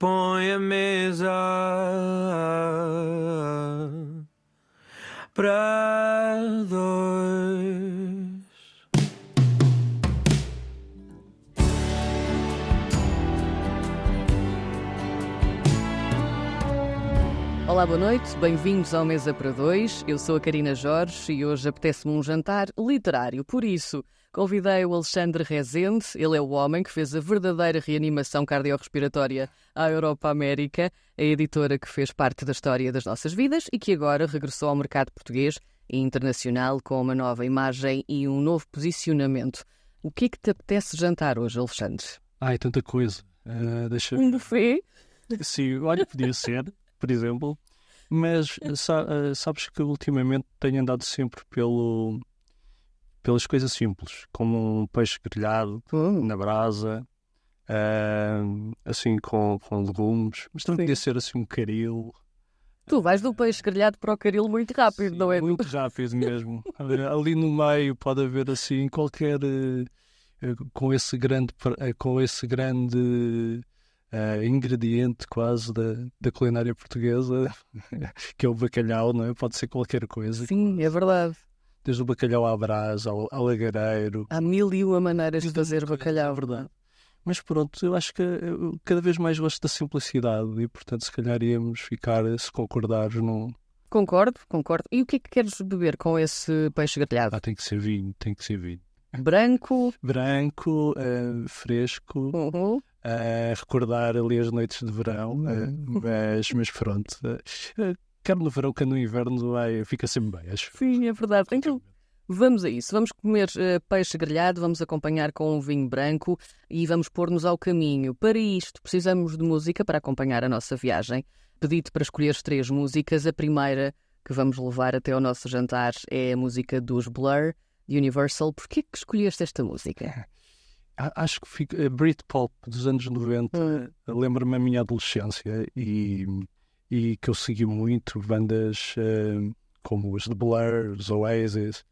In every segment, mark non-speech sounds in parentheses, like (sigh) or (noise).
põe a mesa para dois. Olá, boa noite, bem-vindos ao Mesa para Dois. Eu sou a Karina Jorge e hoje apetece-me um jantar literário. Por isso, convidei o Alexandre Rezende. Ele é o homem que fez a verdadeira reanimação cardiorrespiratória à Europa-América, a editora que fez parte da história das nossas vidas e que agora regressou ao mercado português e internacional com uma nova imagem e um novo posicionamento. O que é que te apetece jantar hoje, Alexandre? Ai, tanta coisa. Uh, deixa... Um buffet? Sim, olha, podia ser, por exemplo. Mas sa uh, sabes que ultimamente tenho andado sempre pelo, pelas coisas simples, como um peixe grelhado Hum. na brasa, uh, assim com, com legumes, mas também Sim. podia ser assim um caril. Tu vais do peixe grelhado para o caril muito rápido, não é? Muito rápido mesmo. Ali no meio pode haver assim qualquer eh, eh, com esse grande eh, com esse grande eh, ingrediente quase da, da culinária portuguesa (laughs) que é o bacalhau, não é? Pode ser qualquer coisa, Sim, é verdade. Desde o bacalhau à brasa, ao, ao lagareiro. Há mil e uma maneiras de fazer É bacalhau. verdade. Mas pronto, eu acho que eu cada vez mais gosto da simplicidade e, portanto, se calhar íamos ficar, se concordares, num. Concordo, concordo. E o que é que queres beber com esse peixe grelhado? Ah, tem que ser vinho, tem que ser vinho. Branco? (laughs) Branco, eh, fresco, Uhum. a recordar ali as noites de verão, eh, mas, mas pronto. Eh, Quer no verão, quer no inverno, vai, fica sempre bem, acho. Sim, é verdade. Então, vamos a isso. Vamos comer eh, peixe grelhado, vamos acompanhar com um vinho branco e vamos pôr-nos ao caminho. Para isto, precisamos de música para acompanhar a nossa viagem. Pedi-te para escolheres três músicas. A primeira que vamos levar até ao nosso jantar é a música dos Blur, de Universal. Porquê que escolheste esta música? (laughs) Acho que fica, a Britpop dos anos 90 lembra-me a minha adolescência e, e que eu segui muito bandas eh, como os The Blur, os Oasis,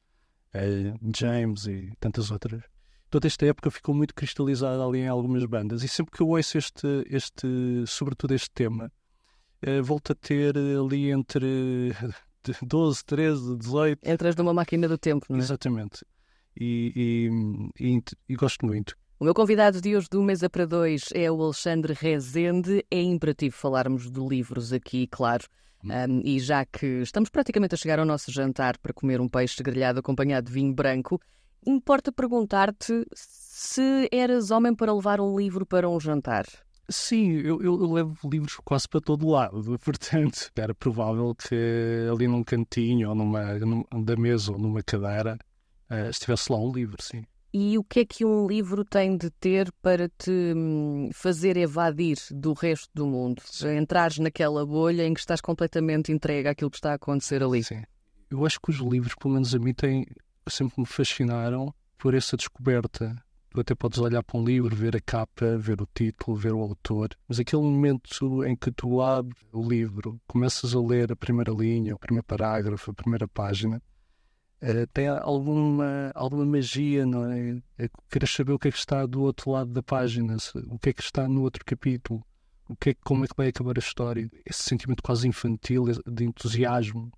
eh, James e tantas outras. Toda esta época ficou muito cristalizada ali em algumas bandas e sempre que eu ouço este, este sobretudo este tema, eh, volto a ter ali entre 12, 13, 18, Entras numa máquina do tempo, não é? exatamente. E, e, e- e gosto muito. O meu convidado de hoje do Mesa para Dois é o Alexandre Rezende. É imperativo falarmos de livros aqui, claro. Um, e já que estamos praticamente a chegar ao nosso jantar para comer um peixe grelhado acompanhado de vinho branco, importa perguntar-te se eras homem para levar um livro para um jantar. Sim, eu, eu- levo livros quase para todo lado, (laughs) portanto, era provável que ali num cantinho ou numa, num- da mesa ou numa cadeira eh, estivesse lá um livro, sim. E o que é que um livro tem de ter para te hum, fazer evadir do resto do mundo? Entrares naquela bolha em que estás completamente entregue àquilo que está a acontecer ali. Sim. Eu acho que os livros, pelo menos a mim, têm, sempre me fascinaram por essa descoberta. Tu até podes olhar para um livro, ver a capa, ver o título, ver o autor, mas aquele momento em que tu abres o livro, começas a ler a primeira linha, o primeiro parágrafo, a primeira página, eh, tem alguma, alguma magia, não é? é? Queres saber o que é que está do outro lado da página, o que é que está no outro capítulo, o que é, como é que vai acabar a história. Esse sentimento quase infantil, de entusiasmo,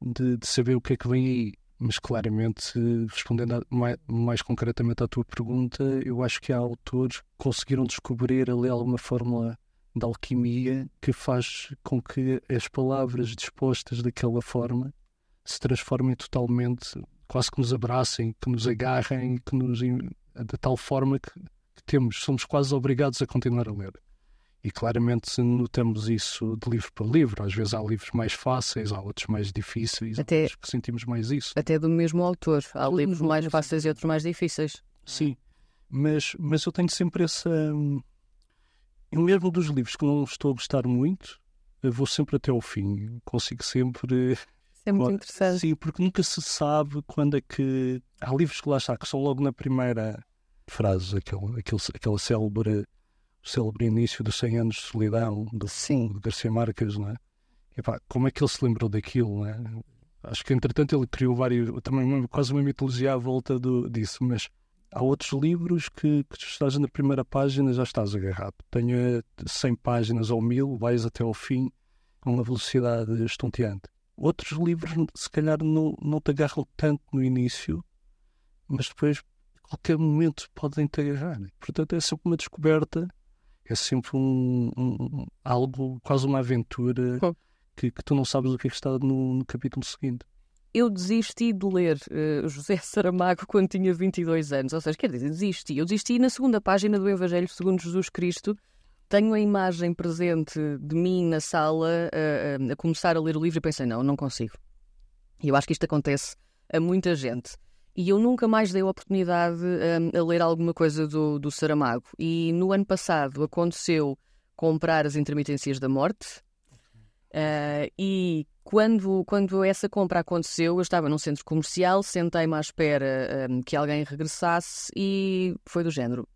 de, de saber o que é que vem aí. Mas claramente, eh, respondendo a- mais, mais concretamente à tua pergunta, eu acho que há autores que conseguiram descobrir ali alguma fórmula de alquimia que faz com que as palavras dispostas daquela forma se transformem totalmente, quase que nos abracem, que nos agarrem, que nos de tal forma que, que temos, somos quase obrigados a continuar a ler. E claramente notamos isso de livro para livro. Às vezes há livros mais fáceis, há outros mais difíceis, Até- outros que sentimos mais isso. Até do mesmo autor. Há Tudo livros mais fáceis e outros mais difíceis. Sim, mas, mas eu tenho sempre essa. Eu mesmo dos livros que não estou a gostar muito, vou sempre até ao fim. Consigo sempre. É muito Bom, interessante. Sim, porque nunca se sabe quando é que. Há livros que lá está, que são logo na primeira frase, aquele, aquele, aquela célebre, célebre início dos 100 anos de solidão, do, Sim. do Garcia Marques, não é? Epá, como é que ele se lembrou daquilo, não é? Acho que entretanto ele criou vários, também uma- quase uma mitologia à volta do, disso, mas Há outros livros que, que tu estás na primeira página já estás agarrado. Tenho 100 páginas ou 1000, vais até ao fim com uma velocidade estonteante. Outros livros, se calhar, não, não te agarram tanto no início, mas depois, a qualquer momento, podem te agarrar. Portanto, é sempre uma descoberta, é sempre um, um algo, quase uma aventura, que, que, tu não sabes o que é que está no, no capítulo seguinte eu desisti de ler uh, José Saramago quando tinha 22 anos. Ou seja, quer dizer, desisti. Eu desisti na segunda página do Evangelho segundo Jesus Cristo. Tenho a imagem presente de mim na sala uh, uh, a começar a ler o livro e pensei, não, não consigo. E eu acho que isto acontece a muita gente. E eu nunca mais dei a oportunidade a ler alguma coisa do, do Saramago. E no ano passado aconteceu comprar as intermitências da morte. e quando, quando essa compra aconteceu, eu estava num centro comercial, sentei-me à espera um, que alguém regressasse e foi do género.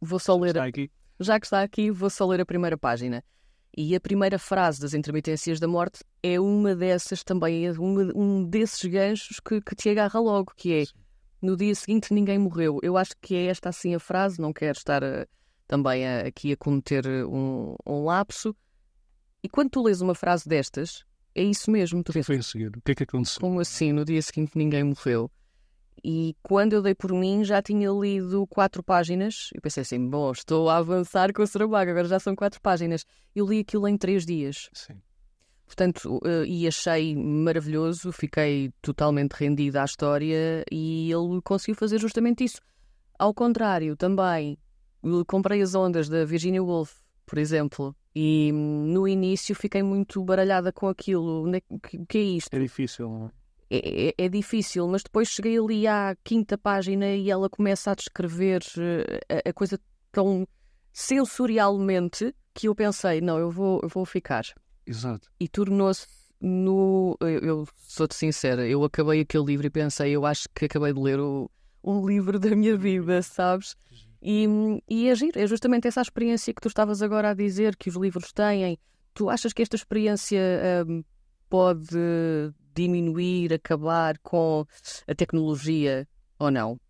Vou só ler. Está aqui. Já que está aqui, vou só ler a primeira página. E a primeira frase das intermitências da morte é uma dessas também, é uma, um desses ganchos que, que te agarra logo, que é no dia seguinte ninguém morreu. Eu acho que é esta assim a frase, não quero estar a, também a, aqui a cometer um, um lapso. E quando tu lês uma frase destas, é isso mesmo. Tu o que foi a seguir? O que é que aconteceu? Como assim? No dia seguinte ninguém morreu. E quando eu dei por mim, já tinha lido quatro páginas. Eu pensei assim: bom, estou a avançar com o Saramago, agora já são quatro páginas. Eu li aquilo em três dias. Sim. Portanto, uh, e achei maravilhoso, fiquei totalmente rendida à história e ele conseguiu fazer justamente isso. Ao contrário, também comprei as ondas da Virginia Woolf, por exemplo, e no início fiquei muito baralhada com aquilo. É o que é isto? É difícil, não é? É, é, é, difícil, mas depois cheguei ali à quinta página e ela começa a descrever eh, a, a coisa tão sensorialmente que eu pensei, não, eu vou, eu vou ficar. Exato. E tornou-se no. Eu, eu sou-te sincera, eu acabei aquele livro e pensei, eu acho que acabei de ler o, um livro da minha vida, sabes? E, e é giro, é justamente essa experiência que tu estavas agora a dizer que os livros têm. Tu achas que esta experiência um, pode diminuir, acabar com a tecnologia ou não?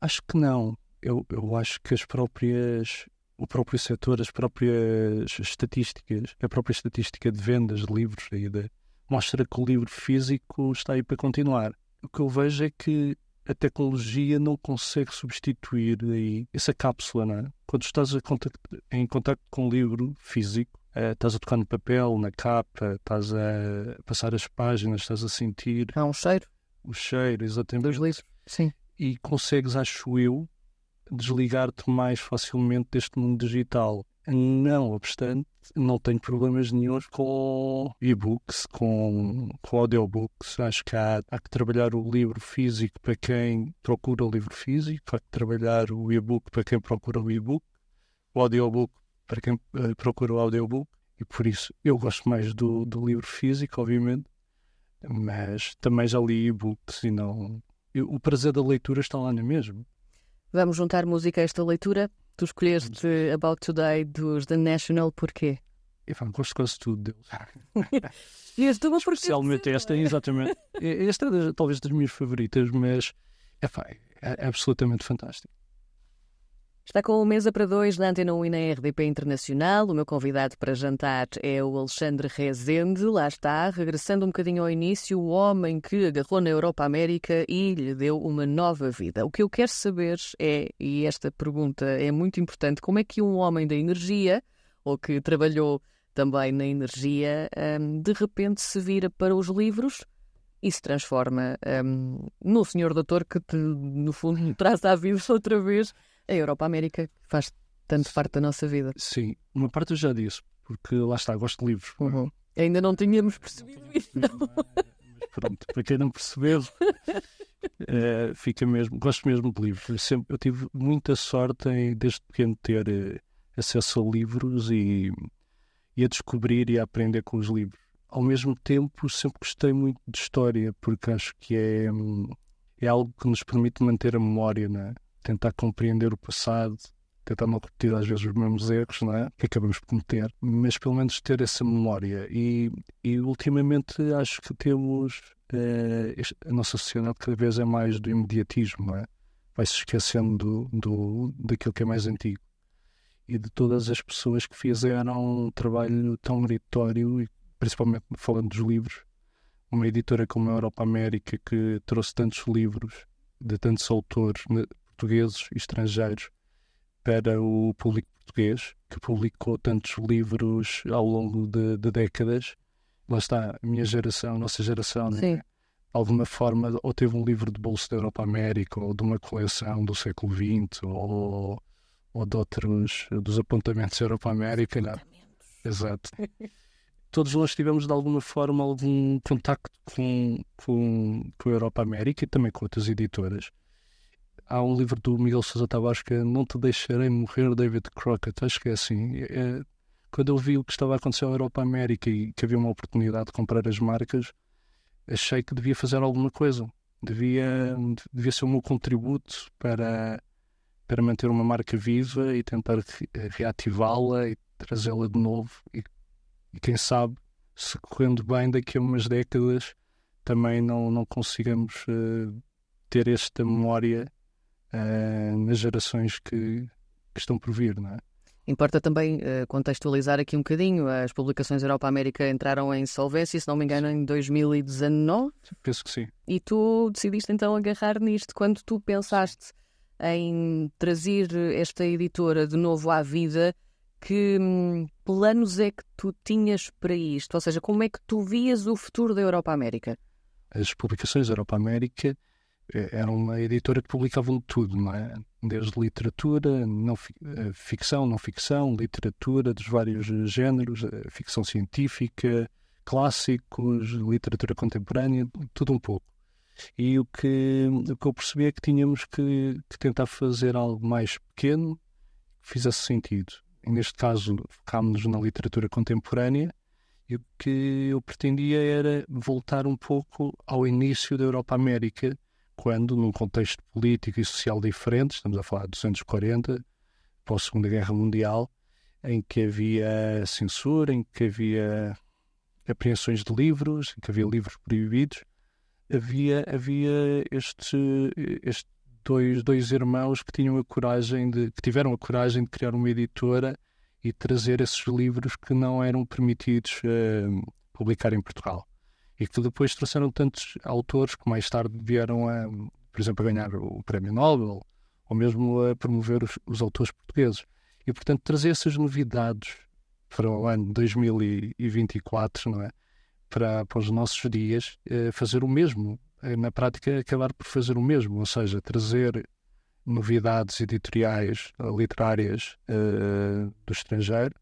Acho que não. Eu, eu acho que as próprias o próprio setor, as próprias estatísticas, a própria estatística de vendas de livros aí de, mostra que o livro físico está aí para continuar. O que eu vejo é que a tecnologia não consegue substituir aí essa cápsula, não é? Quando estás em contato com o livro físico, uh, estás a tocar no papel, na capa, estás a passar as páginas, estás a sentir. Há um cheiro. O cheiro, exatamente. Dos livros, sim. E consegues, acho eu, desligar-te mais facilmente deste mundo digital. Não obstante, não tenho problemas nenhums com e-books, com, com audiobooks. Acho que há, há, que trabalhar o livro físico para quem procura o livro físico, há que trabalhar o e-book para quem procura o e-book, o audiobook para quem uh, procura o audiobook. E por isso eu gosto mais do, do livro físico, obviamente, mas também já li e-books e não. Eu, o prazer da leitura está lá na mesma. Vamos juntar música a esta leitura? Tu escolheste About Today dos The National, porquê? Eu gosto quase tudo deles. (laughs) e esta é uma Especialmente esta, exatamente. Esta é talvez das minhas favoritas, mas é, é absolutamente fantástico. Está com o Mesa para Dois na Antena 1 e na RDP Internacional. O meu convidado para jantar é o Alexandre Rezende. Lá está, regressando um bocadinho ao início, o homem que agarrou na Europa América e lhe deu uma nova vida. O que eu quero saber é, e esta pergunta é muito importante, como é que um homem da energia, ou que trabalhou também na energia, hum, de repente se vira para os livros e se transforma um, no senhor doutor que, te, no fundo, (laughs) traz à vida outra vez a Europa América faz tanto parte da nossa vida. Sim, uma parte eu já disse, porque lá está, gosto de livros. Uhum. Ainda não tínhamos percebido isso. Mas pronto, para quem não percebeu, é, (laughs) fica mesmo, gosto mesmo de livros. Eu, sempre, eu tive muita sorte em, desde pequeno, ter uh, acesso a livros e, e a descobrir e a aprender com os livros. Ao mesmo tempo, sempre gostei muito de história, porque acho que é, hum, é algo que nos permite manter a memória, não é? Tentar compreender o passado, tentar não repetir às vezes os mesmos erros não é? que acabamos por cometer, mas pelo menos ter essa memória. E, e ultimamente acho que temos. Eh, a nossa sociedade cada vez é mais do imediatismo, é? vai-se esquecendo do, do, daquilo que é mais antigo. E de todas as pessoas que fizeram um trabalho tão meritório, e principalmente falando dos livros, uma editora como a Europa América, que trouxe tantos livros de tantos autores portugueses e estrangeiros para o público português, que publicou tantos livros ao longo de, de décadas. Lá está, a minha geração, a nossa geração, né? alguma forma, ou teve um livro de bolso da Europa América, ou de uma coleção do século XX, ou, ou de outros, dos apontamentos da Europa América. Não. Exato. (laughs) Todos nós tivemos, de alguma forma, algum contacto com, com, com a Europa América e também com outras editoras há um livro do Miguel Sousa Tavares que é Não Te Deixarei Morrer, David Crockett. Acho que é assim. É, quando eu vi o que estava a acontecer na Europa América e que havia uma oportunidade de comprar as marcas, achei que devia fazer alguma coisa. Devia, devia ser o meu contributo para, para manter uma marca viva e tentar reativá-la e trazê-la de novo. E, e, quem sabe, se correndo bem, daqui a umas décadas também não, não consigamos uh, ter esta memória uh, nas gerações que, que, estão por vir, não é? Importa também uh, contextualizar aqui um bocadinho. As publicações Europa América entraram em solvência, se não me engano, em 2019. Penso que sim. E tu decidiste então agarrar nisto. Quando tu pensaste em trazer esta editora de novo à vida, que hum, planos é que tu tinhas para isto? Ou seja, como é que tu vias o futuro da Europa América? As publicações Europa América era uma editora que publicava de tudo, não é? Desde literatura, não, eh, ficção, não ficção, literatura dos vários géneros, eh, ficção científica, clássicos, literatura contemporânea, tudo um pouco. E o que, o que eu percebi é que tínhamos que, que tentar fazer algo mais pequeno que fizesse sentido. E neste caso, focámos-nos na literatura contemporânea e o que eu pretendia era voltar um pouco ao início da Europa América, quando, num contexto político e social diferente, estamos a falar de 240, pós Segunda Guerra Mundial, em que havia censura, em que havia apreensões de livros, em que havia livros proibidos, havia, havia este, este dois, dois irmãos que tinham a coragem de, que tiveram a coragem de criar uma editora e trazer esses livros que não eram permitidos uh, publicar em Portugal e que depois trouxeram tantos autores que mais tarde vieram a, por exemplo, a ganhar o Prémio Nobel ou mesmo a promover os, os autores portugueses. E, portanto, trazer essas novidades para o ano 2024, não é? Para, para os nossos dias, é fazer o mesmo. É, na prática, acabar por fazer o mesmo, ou seja, trazer novidades editoriais, literárias uh, do estrangeiro,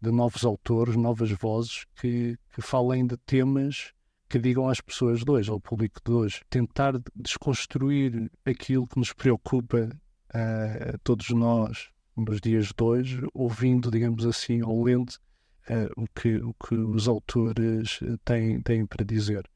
de novos autores, novas vozes que, que falem de temas que digam às pessoas de hoje, ao público de hoje, tentar desconstruir aquilo que nos preocupa uh, a todos nós nos dias de hoje, ouvindo, digamos assim, ou lendo uh, o, que, o que os autores têm, têm para dizer.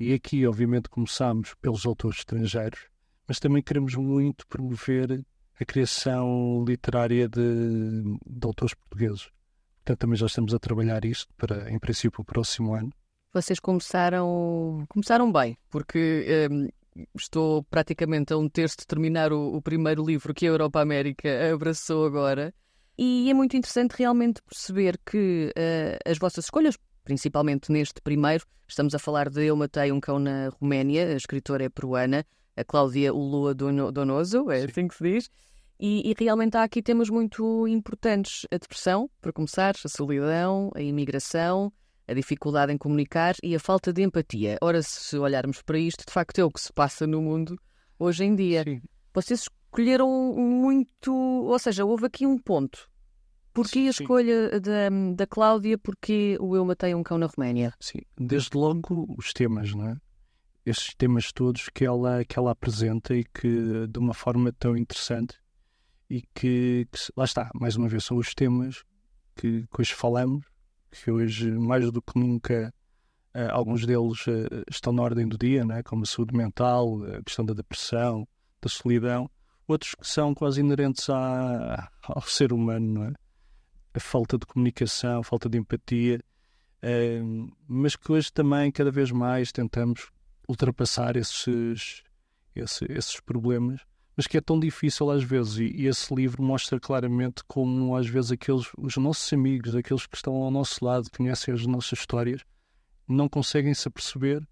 E aqui, obviamente, começamos pelos autores estrangeiros, mas também queremos muito promover a criação literária de, de autores portugueses. Portanto, também já estamos a trabalhar isto para, em princípio, o próximo ano vocês começaram, começaram bem, porque um, estou praticamente a um terço de terminar o, o, primeiro livro que a Europa América abraçou agora. E é muito interessante realmente perceber que uh, as vossas escolhas, principalmente neste primeiro, estamos a falar de Eu Matei um Cão na Roménia, a escritora é peruana, a Cláudia Ulua Donoso, é assim que se diz. E, e, realmente há aqui temas muito importantes: a depressão, para começar, a solidão, a imigração, a dificuldade em comunicar e a falta de empatia. Ora, se olharmos para isto, de facto é o que se passa no mundo hoje em dia. Sim. Vocês escolheram muito, ou seja, houve aqui um ponto. Porquê a escolha da, da Cláudia? Porquê o Eu Matei um Cão na Roménia? Sim, desde logo os temas, não é? Estes temas todos que ela, que ela apresenta e que de uma forma tão interessante e que, que lá está, mais uma vez, são os temas que, que hoje falamos que hoje, mais do que nunca, uh, alguns deles uh, estão na ordem do dia, né? como a saúde mental, a questão da depressão, da solidão, outros que são quase inerentes à, ao ser humano, é? a falta de comunicação, a falta de empatia, uh, mas que hoje também, cada vez mais, tentamos ultrapassar esses, esses, esses problemas mas que é tão difícil às vezes. E, e, esse livro mostra claramente como às vezes aqueles, os nossos amigos, aqueles que estão ao nosso lado, conhecem as nossas histórias, não conseguem se aperceber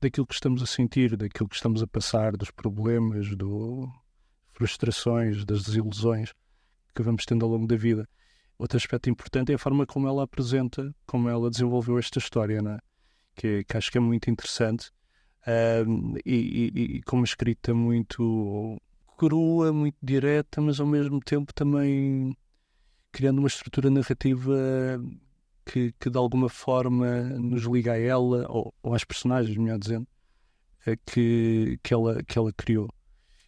daquilo que estamos a sentir, daquilo que estamos a passar, dos problemas, do frustrações, das desilusões que vamos tendo ao longo da vida. Outro aspecto importante é a forma como ela apresenta, como ela desenvolveu esta história, né? que, que acho que é muito interessante um, e, e, e, com uma escrita muito crua, muito direta, mas ao mesmo tempo também criando uma estrutura narrativa que, que de alguma forma nos liga a ela, ou, ou às personagens, melhor dizendo, é que, que, ela, que ela criou.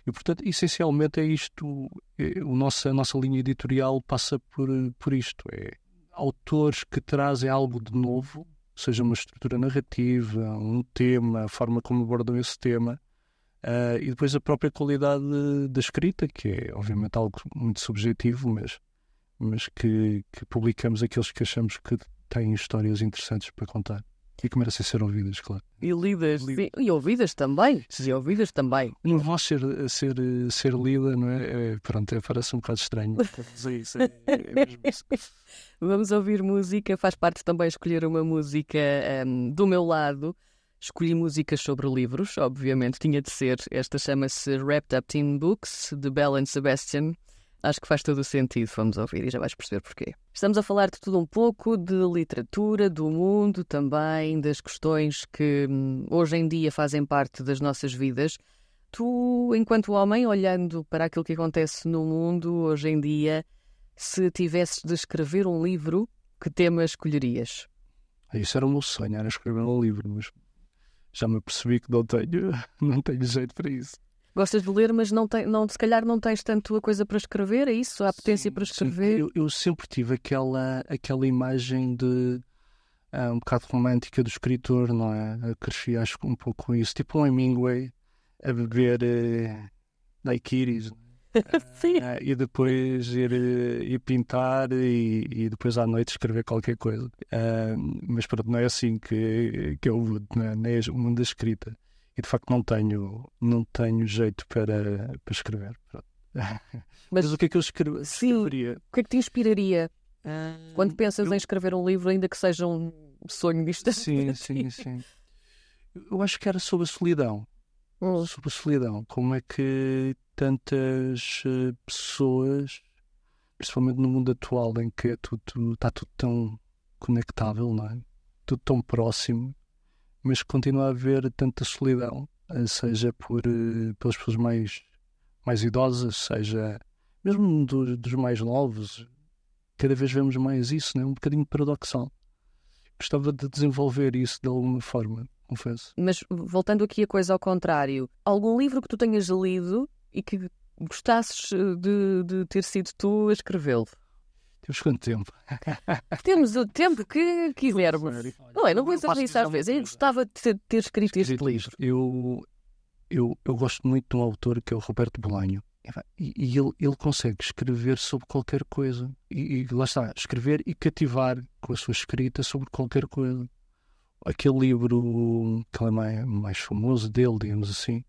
E, portanto, essencialmente é isto, é, o nosso, a nossa linha editorial passa por, por isto, é autores que trazem algo de novo, seja uma estrutura narrativa, um tema, a forma como abordam esse tema, Uh, e depois a própria qualidade da escrita, que é obviamente algo muito subjetivo, mas, mas que, que publicamos aqueles que achamos que têm histórias interessantes para contar e que merecem ser ouvidas, claro. E lidas, sim, e ouvidas também, e ouvidas também. Uma voz ser, ser, ser lida, não é? é pronto, é, parece um bocado estranho. (laughs) isso, é, é isso. Vamos ouvir música, faz parte também escolher uma música um, do meu lado. Escolhi músicas sobre livros, obviamente, tinha de ser. Esta chama-se Wrapped Up Teen Books, de Bell and Sebastian. Acho que faz todo o sentido, vamos ouvir e já vais perceber porquê. Estamos a falar de tudo um pouco, de literatura, do mundo também, das questões que hum, hoje em dia fazem parte das nossas vidas. Tu, enquanto homem, olhando para aquilo que acontece no mundo hoje em dia, se tivesses de escrever um livro, que tema escolherias? Isso era o meu sonho, era escrever um livro, mas já me percebi que não tenho, (laughs) não tenho jeito para isso. Gostas de ler, mas não tem, não, se calhar não tens tanto a coisa para escrever, é isso? A potência sim, para escrever? Sim. Eu, eu, sempre tive aquela, aquela imagem de uh, um bocado romântica do escritor, não é? Eu cresci, acho, um pouco com isso. Tipo um Hemingway a beber uh, daiquiris. (laughs) Sim. Uh, e depois ir, ir pintar e, e, depois à noite escrever qualquer coisa. Uh, mas pronto, não é assim que, que eu não nem é o mundo da escrita. E de facto não tenho, não tenho jeito para, para escrever. (laughs) Mas, mas, o que é que eu escrevo, escreveria? O que é que te inspiraria uh, quando pensas eu... em escrever um livro, ainda que seja um sonho distante? Sim, sim, sim. (laughs) Eu acho que era sobre a solidão. Hum. Sobre a solidão. Como é que tantas uh, pessoas, principalmente no mundo atual em que tudo, está tudo tão conectável, não é? Tudo tão próximo, mas continua a haver tanta solidão, eh, seja por uh, pelas pessoas mais, mais idosas, seja mesmo do, dos mais novos. Cada vez vemos mais isso, não é? Um bocadinho paradoxal. Gostava de desenvolver isso de alguma forma, confesso. Mas voltando aqui a coisa ao contrário, algum livro que tu tenhas lido e que gostasses eh, de, de ter sido tu a escrevê-lo? Temos quanto tempo? Temos o tempo que quisermos. Não é? Não vou dizer isso às vezes. Eu gostava de ter, ter escrito este livro. Eu, eu, eu gosto muito de um autor que é o Roberto Bolanho. E, e ele, ele consegue escrever sobre qualquer coisa. E, e lá está, escrever e cativar com a sua escrita sobre qualquer coisa. Aquele livro que é mais, mais famoso dele, digamos assim,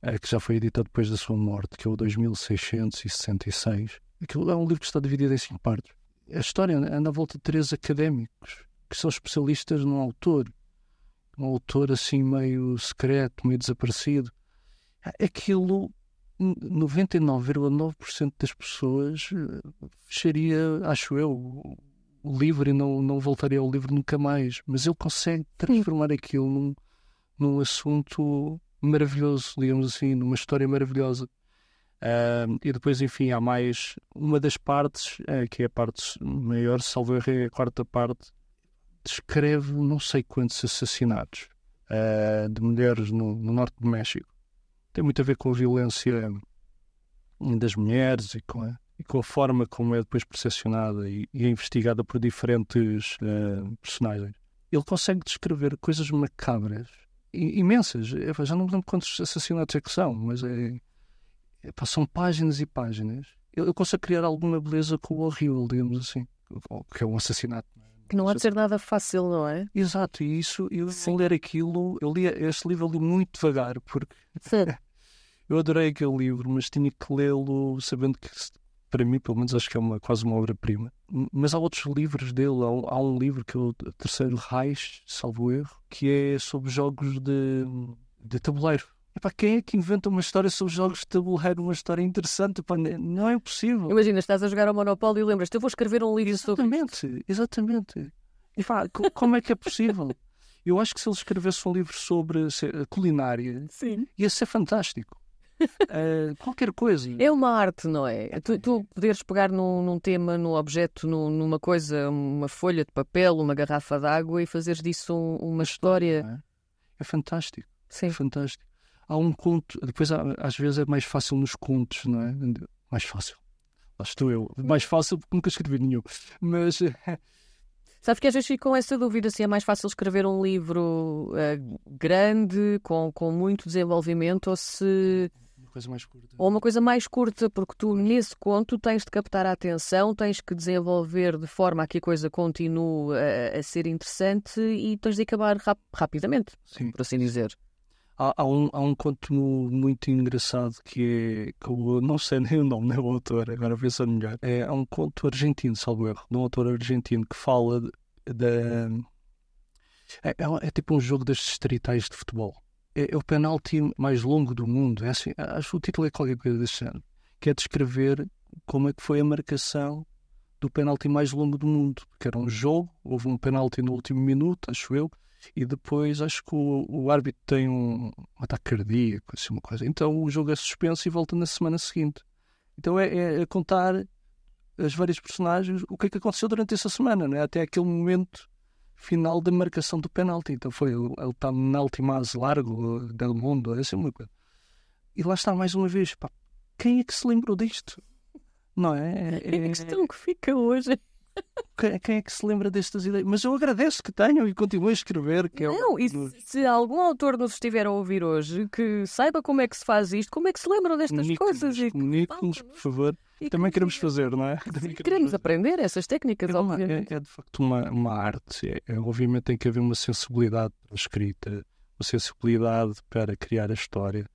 é, que já foi editado depois da sua morte, que é o 2666. Aquilo é um livro que está dividido em cinco partes. A história anda à volta de três académicos que são especialistas num autor, um autor assim meio secreto, meio desaparecido. Aquilo, 99,9% das pessoas eh, fecharia, acho eu, o livro e não, não voltaria ao livro nunca mais. Mas ele consegue transformar aquilo num, num assunto maravilhoso, digamos assim, numa história maravilhosa. Uh, e depois, enfim, há mais uma das partes, uh, que é a parte maior, salvo erro, é a quarta parte, descreve não sei quantos assassinatos uh, de mulheres no, no, norte do México. Tem muito a ver com a violência das mulheres e com a, e com a forma como é depois percepcionada e, e é investigada por diferentes personagens. Ele consegue descrever coisas macabras imensas. Eu já não me lembro quantos assassinatos é que são, mas é, é, são páginas e páginas. Eu, eu, consigo criar alguma beleza com o horrível, digamos assim, que é um assassinato. É? Que não há de ser nada fácil, não é? Exato, e isso, eu Sim. ler aquilo, eu li este livro ali muito devagar, porque (laughs) Eu adorei aquele livro, mas tinha que lê-lo sabendo que, para mim, pelo menos, acho que é uma, quase uma obra-prima. Mas há outros livros dele. Há um, há um livro que é o Terceiro Reich, salvo erro, que é sobre jogos de, de tabuleiro. Epá, quem é que inventa uma história sobre jogos de tabuleiro? Uma história interessante? Epá, não é impossível. Imagina, estás a jogar ao Monopólio e lembras-te, eu vou escrever um livro sobre. Exatamente, exatamente. E co- como é que é possível? Eu acho que se ele escrevesse um livro sobre culinária, Sim. ia ser fantástico. Eh, qualquer coisa. É uma arte, não é? Tu, tu poderes pegar num, num tema, num objeto, num- numa coisa, uma folha de papel, uma garrafa de água e fazeres disso um- uma história. não é? É fantástico, Sim. é fantástico. Há um conto, depois há- às vezes é mais fácil nos contos, não é? Mais fácil. Lá estou eu. Mais fácil porque nunca escrevi nenhum. Mas (laughs) Sabes que às vezes fico com essa dúvida se é mais fácil escrever um livro eh, grande, com, com muito desenvolvimento, ou se coisa mais curta. ou uma coisa mais curta, porque tu nesse conto tens de captar a atenção, tens que desenvolver de forma a que a coisa continue a, a ser interessante e tens de acabar rap- rapidamente, Sim. por assim dizer. Há, há um, há um conto muito engraçado que é que eu não sei (laughs) nem o nome, nem o autor, agora pensando melhor. É, há um conto argentino, salvo erro, de um autor argentino que fala da. É, é, é tipo um jogo das distritais de futebol. É, é o penalti mais longo do mundo. É assim, acho que o título é qualquer coisa desse género. Que é descrever como é que foi a marcação do penalti mais longo do mundo. Porque era um jogo, houve um penalti no último minuto, acho eu, e depois acho que o, o árbitro tem um, um ataque cardíaco, assim, uma coisa. Então o jogo é suspenso e volta na semana seguinte. Então é, é- é contar as várias personagens o que é que aconteceu durante essa semana, né? até aquele momento final da marcação do penalti. Então foi ele está no penalti mais largo do mundo, é assim uma coisa. E lá está mais uma vez, pá, quem é que se lembrou disto? Não é? É- É a questão que fica hoje. (laughs) quem, é que se lembra destas ideias? Mas eu agradeço que tenham e continuem a escrever. Que é Não, e se, se algum autor nos estiver a ouvir hoje que saiba como é que se faz isto, como é que se lembram destas coisas comunique-nos, por favor. E Também que- queremos fazer, não é? Também queremos fazer. aprender essas técnicas, É, uma- obviamente. é- é de facto uma, uma arte. É, é, obviamente tem que haver uma sensibilidade para a escrita, uma sensibilidade para criar a história,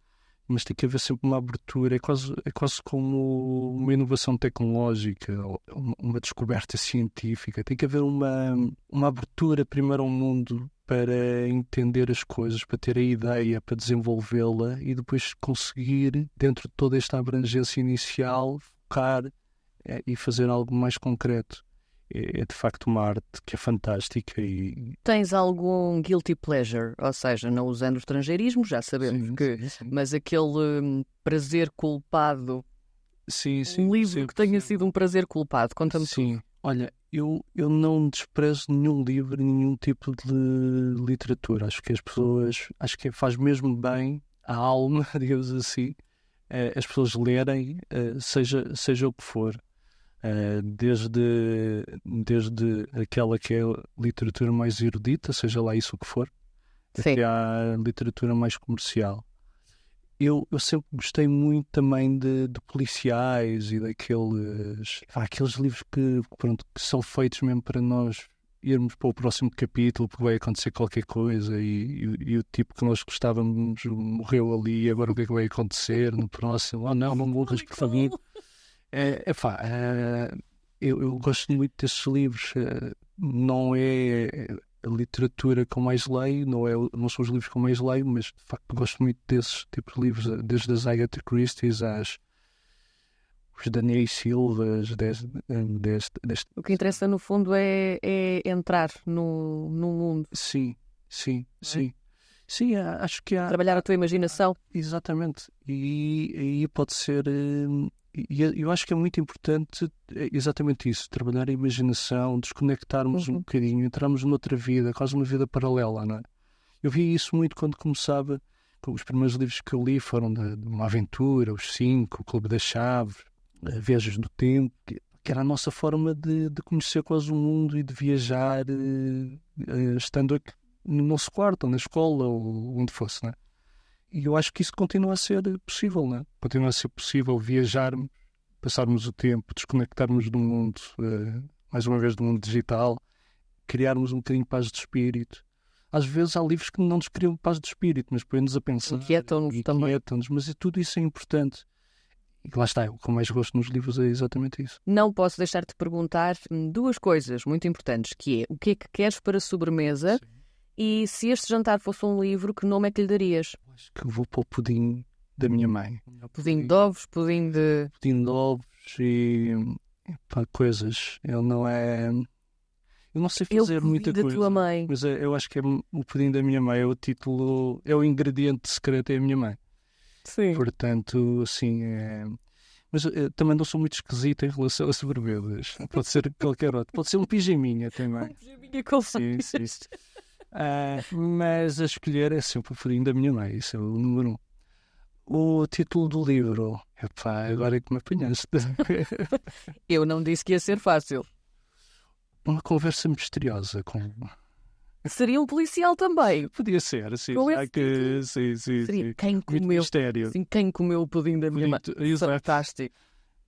mas tem que haver sempre uma abertura. É quase, é quase como uma inovação tecnológica, uma, uma descoberta científica. Tem que haver uma, uma abertura primeiro ao mundo para entender as coisas, para ter a ideia, para desenvolvê-la e depois conseguir, dentro de toda esta abrangência inicial, focar eh, e fazer algo mais concreto. É, é de facto uma arte que é fantástica e Tens algum guilty pleasure, ou seja, não usando o estrangeirismo, já sabemos Sim, que, sim, mas aquele hum, prazer culpado, Sim, sim, um livro sim, que tenha sido um prazer culpado, conta-me Sim, olha, eu, eu não desprezo nenhum livro, nenhum tipo de literatura. Acho que as pessoas, acho que faz mesmo bem à alma, (laughs) digamos assim, as pessoas lerem, eh, seja, seja o que for. Eh, desde, desde aquela que é a literatura mais erudita, seja lá isso o que for, Sim. até à literatura mais comercial. Eu, eu sempre gostei muito também de, de policiais e daqueles aqueles livros que, pronto, que são feitos mesmo para nós irmos para o próximo capítulo porque vai acontecer qualquer coisa e, e- e o tipo que nós gostávamos morreu ali e agora o que é que vai acontecer no próximo? Oh não, não (laughs) morras por favor. É, é pá, é, eu, eu gosto muito desses livros. é, não é a literatura que eu mais leio, não, é, não são os livros que eu mais leio, mas de facto gosto muito desses tipos de livros, desde as Agatha Christie's às os Daniel Silvas, deste, deste, deste- O que interessa, no fundo, é, é entrar no, no mundo, Sim, sim, é? sim. Sim, acho que há. trabalhar a tua imaginação. Exatamente. E aí pode ser. hum, E e eu acho que é muito importante eh, exatamente isso: trabalhar a imaginação, desconectarmos Uhum. um bocadinho, entrarmos noutra vida, quase uma vida paralela, não é? Eu vi isso muito quando começava. com Os primeiros livros que eu li foram de, de uma aventura, Os Cinco, O Clube das Chaves, Viagens do Tempo, que, que era a nossa forma de, de conhecer quase o mundo e de viajar eh, eh, estando aqui no nosso quarto, ou na escola, ou onde fosse, não é? E eu acho que isso continua a ser possível, não é? Continua a ser possível viajarmos, passarmos o tempo, desconectarmos do mundo, eh, mais uma vez do mundo digital, criarmos um bocadinho de paz de espírito, às vezes há livros que não nos criam paz de espírito, mas põem-nos a pensar. Inquietam-nos também. Inquietam-nos, mas é- tudo isso é importante. E lá está, o que eu mais gosto nos livros é exatamente isso. Não posso deixar de perguntar hum, duas coisas muito importantes, que é o que é que queres para a sobremesa e se este jantar fosse um livro, que nome é que lhe darias? Acho que vou para o pudim da minha mãe. Pudim de ovos, pudim de... Pudim de ovos e pá, coisas. Ele não é. Eu não sei Eu fazer muita da coisa. tua mãe. Mas é- eu acho que é o pudim da minha mãe, é o título, é o ingrediente secreto é a minha mãe. Sim. Portanto, assim, é... Mas eh, também não sou muito esquisito em relação a sobremesas. (laughs) Pode ser qualquer outro. Pode ser um pijaminha também. Pijaminha com Sim, sim. Ah, mas a escolher é sempre o pudim da minha mãe. Isso é o número um. O título do livro. Epá, agora é que me apanhaste. (laughs) Eu não disse que ia ser fácil. Uma conversa misteriosa com... Seria um policial também. Podia ser, sim. Com esse que... Sim, sim, Seria sim. quem comeu, mistério. assim, quem comeu o pudim da minha mãe. Fantástico.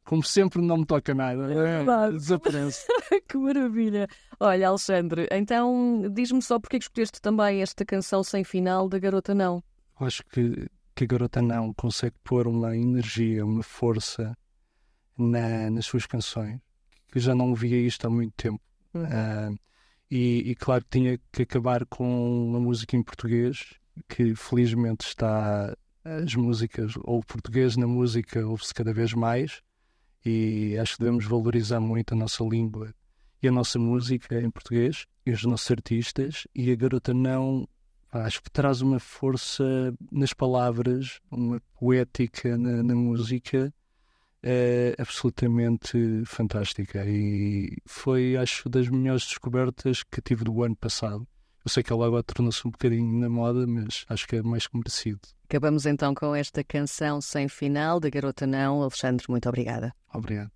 Como sempre, não me toca nada. verdade. Desaparece. (laughs) que maravilha. Olha, Alexandre, então diz-me só porque é escolheste também esta canção sem final da Garota Não. Eu acho que, que a garota não consegue pôr uma energia, uma força na, nas suas canções, que já não via isto há muito tempo. Uhum. Ah, e, e claro que tinha que acabar com uma música em português, que felizmente está as músicas, ou o português na música ouve-se cada vez mais, e acho que devemos valorizar muito a nossa língua e a nossa música em português, e os nossos artistas, e a garota não acho que traz uma força nas palavras, uma poética na, na música é absolutamente fantástica e foi, acho, das melhores descobertas que tive do ano passado. Eu sei que ela agora tornou-se um bocadinho na moda, mas acho que é mais que merecido. Acabamos então com esta canção sem final da Garota Não. Alexandre, muito obrigada. Obrigado.